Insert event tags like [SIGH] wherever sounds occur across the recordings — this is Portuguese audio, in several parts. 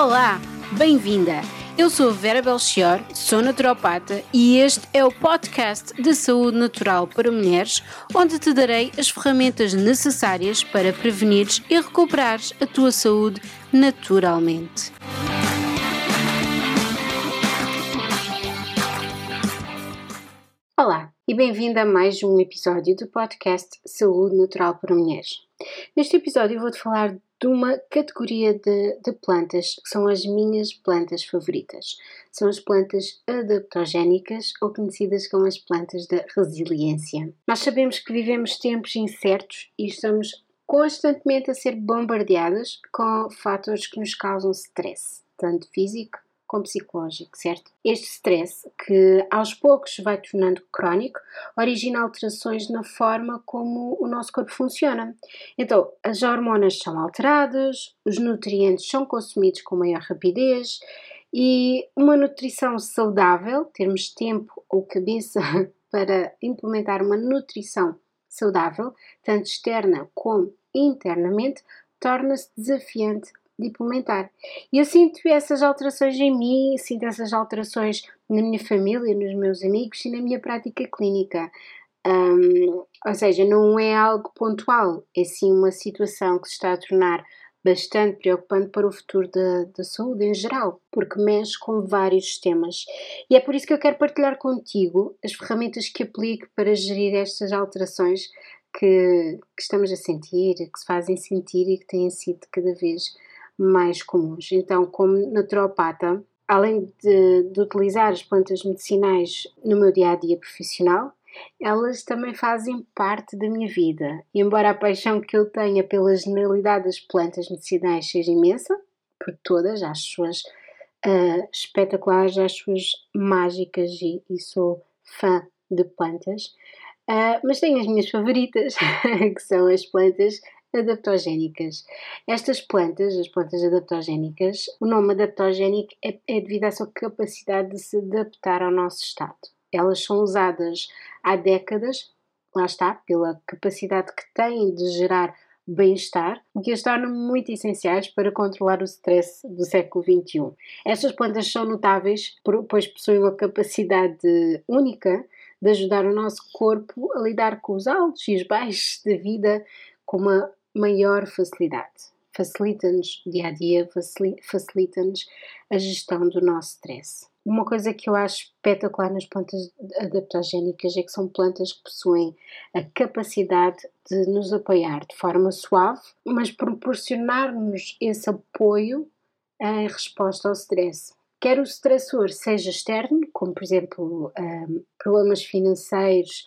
Olá, bem-vinda! Eu sou Vera Belchior, sou naturopata e este é o podcast de saúde natural para mulheres, onde te darei as ferramentas necessárias para prevenires e recuperares a tua saúde naturalmente. Olá e bem-vinda a mais um episódio do podcast Saúde Natural para Mulheres. Neste episódio vou-te falar de uma categoria de, de, plantas que são as minhas plantas favoritas. São as plantas adaptogénicas ou conhecidas como as plantas da resiliência. Nós sabemos que vivemos tempos incertos e estamos constantemente a ser bombardeadas com fatores que nos causam stress, tanto físico como psicológico, certo? Este stress, que aos poucos vai tornando crónico, origina alterações na forma como o nosso corpo funciona. Então, as hormonas são alteradas, os nutrientes são consumidos com maior rapidez e uma nutrição saudável, termos tempo ou cabeça [LAUGHS] para implementar uma nutrição saudável, tanto externa como internamente, torna-se desafiante de implementar. E eu sinto essas alterações em mim, sinto essas alterações na minha família, nos meus amigos e na minha prática clínica. Um, ou seja, não é algo pontual, é sim uma situação que se está a tornar bastante preocupante para o futuro da, da saúde em geral, porque mexe com vários temas. E é por isso que eu quero partilhar contigo as ferramentas que aplico para gerir estas alterações que, que estamos a sentir, que se fazem sentir e que têm sido cada vez mais comuns. Então, como naturopata, além de, de utilizar as plantas medicinais no meu dia a dia profissional, elas também fazem parte da minha vida. Embora a paixão que eu tenha pela generalidade das plantas medicinais seja imensa, por todas, as suas uh, espetaculares, as suas mágicas e, e sou fã de plantas, uh, mas tenho as minhas favoritas, [LAUGHS] que são as plantas adaptogénicas. Estas plantas, as plantas adaptogénicas, o nome adaptogénico é, é devido à sua capacidade de se adaptar ao nosso estado. Elas são usadas há décadas, lá está, pela capacidade que têm de gerar bem-estar, o que as torna muito essenciais para controlar o stress do século XXI. Estas plantas são notáveis, pois possuem uma capacidade única de ajudar o nosso corpo a lidar com os altos e os baixos da vida com uma maior facilidade. Facilita-nos dia a dia, facilita-nos a gestão do nosso stress. Uma coisa que eu acho espetacular nas plantas adaptogénicas é que são plantas que possuem a capacidade de nos apoiar de forma suave, mas proporcionar-nos esse apoio em resposta ao stress. Quer o stressor seja externo, como por exemplo um, problemas financeiros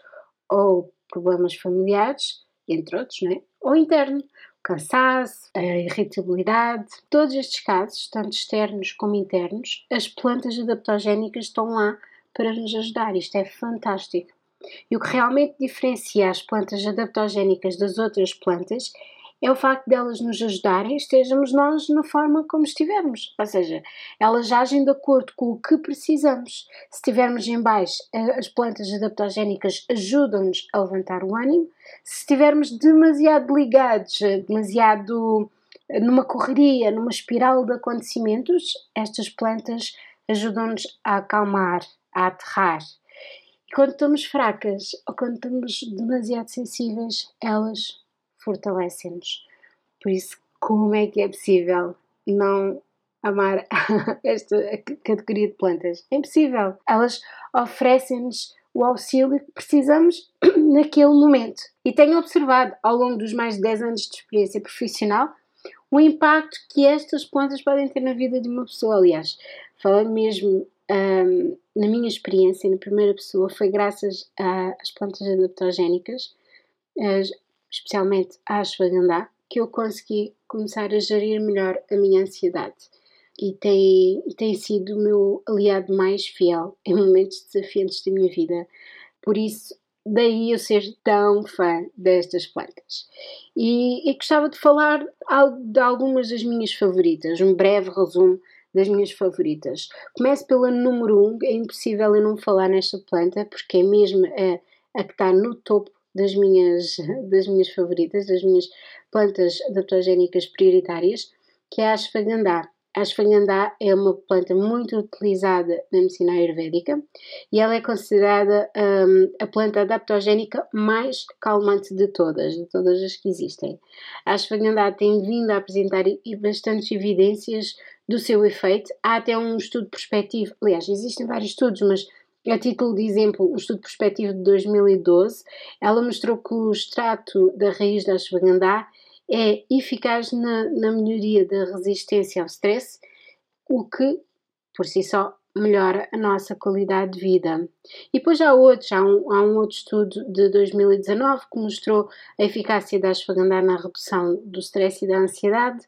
ou problemas familiares, entre outros, não é? ou interno, cansaço, a irritabilidade. Todos estes casos, tanto externos como internos, as plantas adaptogénicas estão lá para nos ajudar. Isto é fantástico. E o que realmente diferencia as plantas adaptogénicas das outras plantas é o facto delas nos ajudarem, estejamos nós na forma como estivermos. Ou seja, elas agem de acordo com o que precisamos. Se estivermos em baixo, as plantas adaptogénicas ajudam-nos a levantar o ânimo. Se estivermos demasiado ligados, demasiado numa correria, numa espiral de acontecimentos, estas plantas ajudam-nos a acalmar, a aterrar. E quando estamos fracas ou quando estamos demasiado sensíveis, elas fortalecem-nos. Por isso, como é que é possível não amar [LAUGHS] esta categoria de plantas? É impossível. Elas oferecem-nos o auxílio que precisamos [CLEARS THROAT] naquele momento. E tenho observado ao longo dos mais de 10 anos de experiência profissional o impacto que estas plantas podem ter na vida de uma pessoa. Aliás, falando mesmo um, na minha experiência, na primeira pessoa, foi graças às plantas adaptogénicas, especialmente a ashwagandha, que eu consegui começar a gerir melhor a minha ansiedade. E tem, tem sido o meu aliado mais fiel [LAUGHS] em momentos desafiantes da minha vida. Por isso, daí eu ser tão fã destas plantas. E, e gostava de falar de algumas das minhas favoritas, um breve resumo das minhas favoritas. Começo pela número 1, um, é impossível eu não falar nesta planta, porque é mesmo a, a que está no topo das minhas, das minhas favoritas, das minhas plantas adaptogénicas prioritárias, que é a ashwagandha. A ashwagandha é uma planta muito utilizada na medicina ayurvédica e ela é considerada um, a planta adaptogénica mais calmante de todas, de todas as que existem. A ashwagandha tem vindo a apresentar bastantes evidências do seu efeito. Há até um estudo prospectivo, aliás, existem vários estudos, mas a título de exemplo, um estudo prospectivo de 2012, ela mostrou que o extrato da raiz da ashwagandha é eficaz na, na melhoria da resistência ao stress, o que, por si só, melhora a nossa qualidade de vida. E depois há outros, há um, há um outro estudo de 2019 que mostrou a eficácia da ashwagandha na redução do stress e da ansiedade,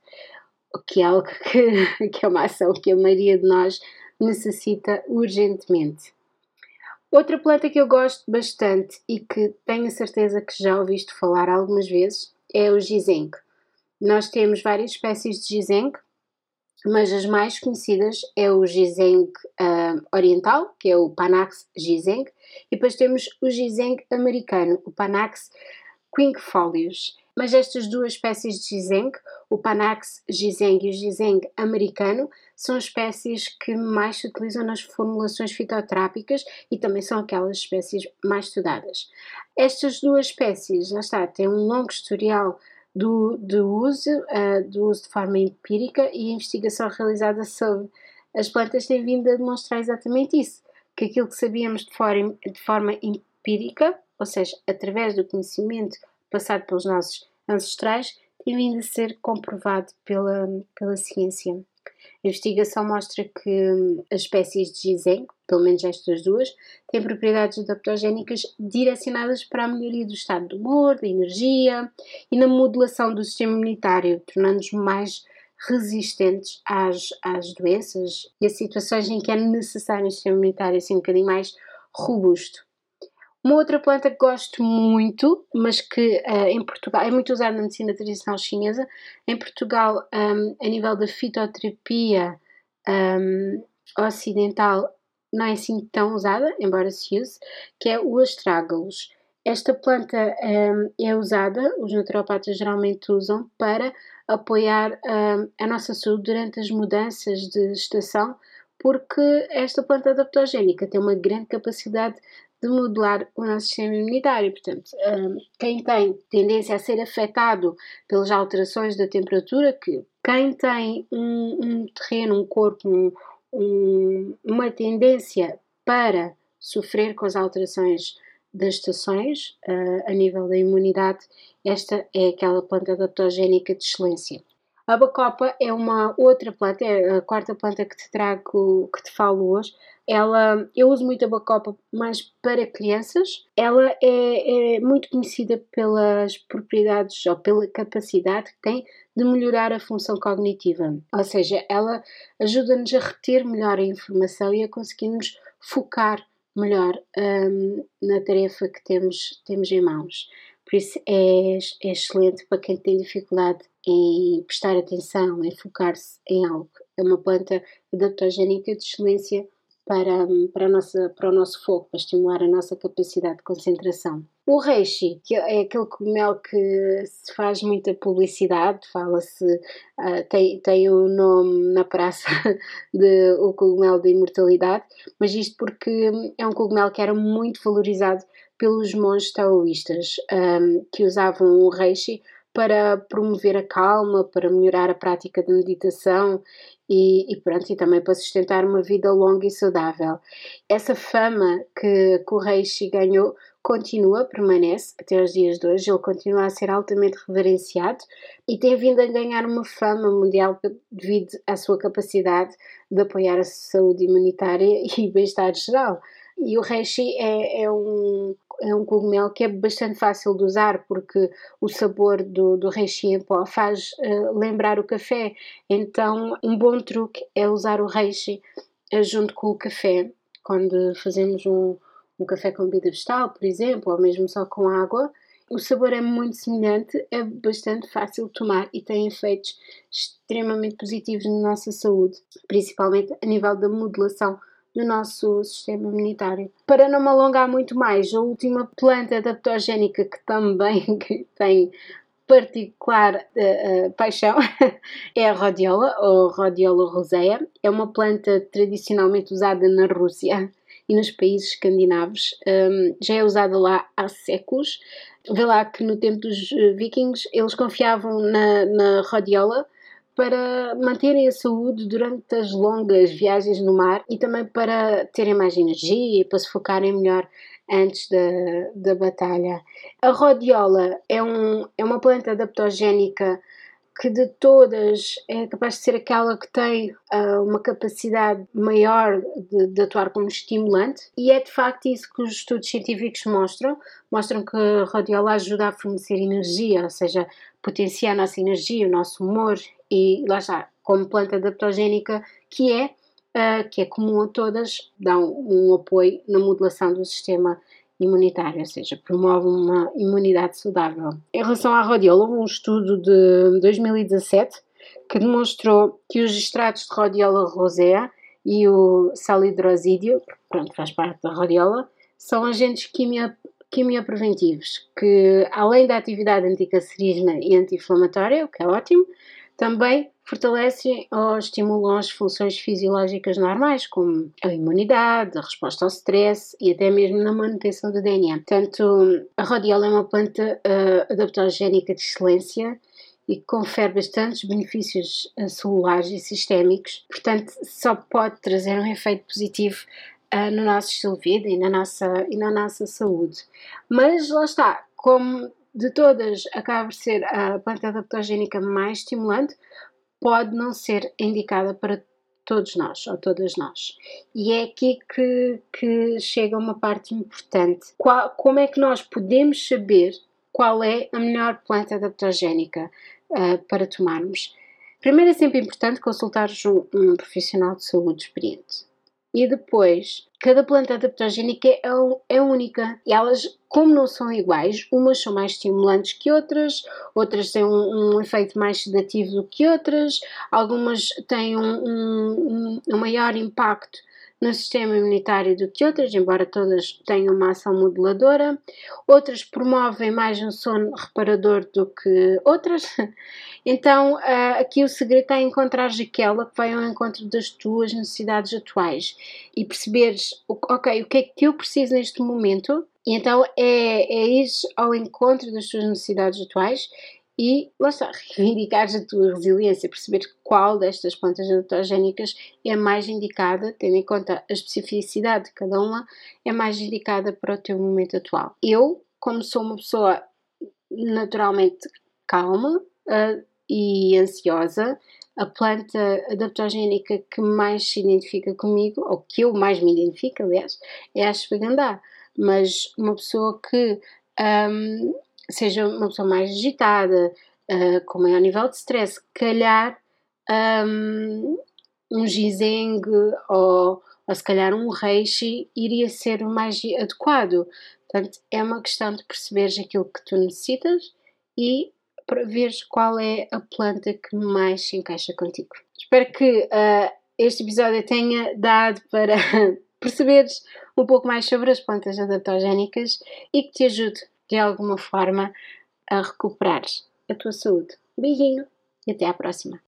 que é algo [LAUGHS] que, que é uma ação que a maioria de nós necessita urgentemente. Outra planta que eu gosto bastante e que tenho certeza que já ouviste falar algumas vezes é o ginseng. Nós temos várias espécies de ginseng, mas as mais conhecidas é o ginseng uh, oriental, que é o Panax ginseng, e depois temos o ginseng americano, o Panax quinquefolios. Mas estas duas espécies de ginseng, o Panax ginseng e o ginseng americano, são espécies que mais se utilizam nas formulações fitoterápicas e também são aquelas espécies mais estudadas. Estas duas espécies, está, têm um longo historial do, do uso, uh, do uso de forma empírica e a investigação realizada sobre as plantas tem vindo a demonstrar exatamente isso, que aquilo que sabíamos de forma, de forma empírica, ou seja, através do conhecimento passado pelos nossos ancestrais, tem vindo a ser comprovado pela, pela ciência. A investigação mostra que hum, as espécies de ginseng, pelo menos estas duas, têm propriedades adaptogénicas direcionadas para a melhoria do estado do humor, da energia e na modulação do sistema imunitário, tornando-nos mais resistentes às, às doenças e a situações em que é necessário um sistema imunitário assim um bocadinho mais robusto. Uma outra planta que gosto muito, mas que uh, em Portugal é muito usada na medicina tradicional chinesa, em Portugal, um, a nível da fitoterapia um, ocidental, não é assim tão usada, embora se use, que é o astrágalos. Esta planta um, é usada, os naturopatas geralmente usam, para apoiar a nossa saúde durante as mudanças de estação, porque esta planta adaptogénica tem uma grande capacidade de modular o nosso sistema imunitário. Portanto, hum, quem tem tendência a ser afetado pelas alterações da temperatura, que quem tem um, um terreno, um corpo, um, um, uma tendência para sofrer com as alterações das estações uh, a nível da imunidade, esta é aquela planta adaptogénica de excelência. A bacopa é uma outra planta, é a quarta planta que te trago, que te falo hoje. Ela, eu uso muito a bacopa, mas para crianças. Ela é, é muito conhecida pelas propriedades ou pela capacidade que tem de melhorar a função cognitiva. Ou seja, ela ajuda-nos a reter melhor a informação e a conseguirmos focar melhor um, na tarefa que temos, temos em mãos. Por isso é, é excelente para quem tem dificuldade em prestar atenção, em focar-se em algo. É uma planta adaptogénica de excelência para, para, nossa, para o nosso foco, para estimular a nossa capacidade de concentração. O reishi, que é aquele cogumelo que se faz muita publicidade, fala-se, uh, tem, tem o nome na praça [LAUGHS] de o cogumelo da imortalidade, mas isto porque é um cogumelo que era muito valorizado pelos monges taoístas, um, ah, que usavam o reishi para promover a calma, para melhorar a prática de meditação e, e, pronto, e também para sustentar uma vida longa e saudável. Essa fama que, o Reishi ganhou continua, permanece até os dias de hoje, ele continua a ser altamente reverenciado e tem vindo a ganhar uma fama mundial devido à sua capacidade de apoiar a saúde imunitária [LAUGHS] e bem-estar geral. E o reishi é, é, um, é um cogumelo que é bastante fácil de usar porque o sabor do, do reishi em pó faz uh, lembrar o café. Então, um bom truque é usar o reishi uh, junto com o café. Quando fazemos um, um café com bebida vegetal, por exemplo, ou mesmo só com água, o sabor é muito semelhante, é bastante fácil de tomar e tem efeitos extremamente positivos na nossa saúde, principalmente a nível da modulação do nosso sistema imunitário. Para não me alongar muito mais, a última planta adaptogénica que também [LAUGHS] tem particular uh, uh, paixão [LAUGHS] é a rodiola, ou rodiola rosea. É uma planta tradicionalmente usada na Rússia e nos países escandinavos. Um, já é usada lá há séculos. Vê lá que no tempo dos vikings eles confiavam na, na rodiola para manterem a saúde durante as longas viagens no mar e também para terem mais energia e para se focarem melhor antes da, da batalha. A rodiola é, um, é uma planta adaptogénica que de todas é capaz de ser aquela que tem uh, uma capacidade maior de, de, atuar como estimulante e é de facto isso que os estudos científicos mostram. Mostram que a radiola ajuda a fornecer energia, ou seja, potencia a nossa energia, o nosso humor e lá está, como planta adaptogénica que é, uh, que é comum a todas, dá um, apoio na modulação do sistema imunitária, ou seja, promove uma imunidade saudável. Em relação à rodiola, houve um estudo de 2017 que demonstrou que os extratos de rodiola rosea e o salidrosídeo, que pronto, faz parte da rodiola, são agentes quimio, quimiopreventivos que, além da atividade anticancerígena e anti-inflamatória, o que é ótimo, também fortalecem ou estimulam as funções fisiológicas normais, como a imunidade, a resposta ao stress e até mesmo na manutenção do DNA. Portanto, a rodiola é uma planta uh, adaptogénica de excelência e confere bastantes benefícios uh, celulares e sistémicos, portanto, só pode trazer um efeito positivo uh, no nosso estilo de vida e na nossa, e na nossa saúde. Mas lá está, como de todas acaba por ser a planta adaptogénica mais estimulante, pode não ser indicada para todos nós ou todas nós. E é aqui que, que chega uma parte importante. Qual, como é que nós podemos saber qual é a melhor planta adaptogénica uh, para tomarmos? Primeiro é sempre importante consultar um, um profissional de saúde experiente. E depois, cada planta adaptogénica é, é única. E elas, como não são iguais, umas são mais estimulantes que outras, outras têm um, um efeito mais sedativo do que outras, algumas têm um, um, um maior impacto no sistema imunitário do que outras, embora todas tenham uma ação moduladora. Outras promovem mais um sono reparador do que outras. [LAUGHS] Então, uh, aqui o segredo em encontrar aquela que vai ao encontro das tuas necessidades atuais e perceberes, ok, o que é que eu preciso neste momento. E então é, é ir ao encontro das tuas necessidades atuais e lá está, reivindicares a tua resiliência, perceber qual destas plantas adaptogénicas é mais indicada, tendo em conta a especificidade de cada uma, é mais indicada para o teu momento atual. Eu, como sou uma pessoa naturalmente calma uh, e ansiosa, a planta adaptogénica que mais se identifica comigo, ou que eu mais me identifico, aliás, é a ashwagandha. Mas uma pessoa que um, seja uma pessoa mais agitada, uh, com maior nível de stress, calhar um, um ginseng ou, ou se calhar um reishi iria ser o mais adequado. Portanto, é uma questão de perceberes aquilo que tu necessitas e para veres qual é a planta que mais se encaixa contigo. Espero que uh, este episódio tenha dado para [LAUGHS] perceberes um pouco mais sobre as plantas adaptogénicas e que te ajude de alguma forma a recuperar a tua saúde. Beijinho e até à próxima.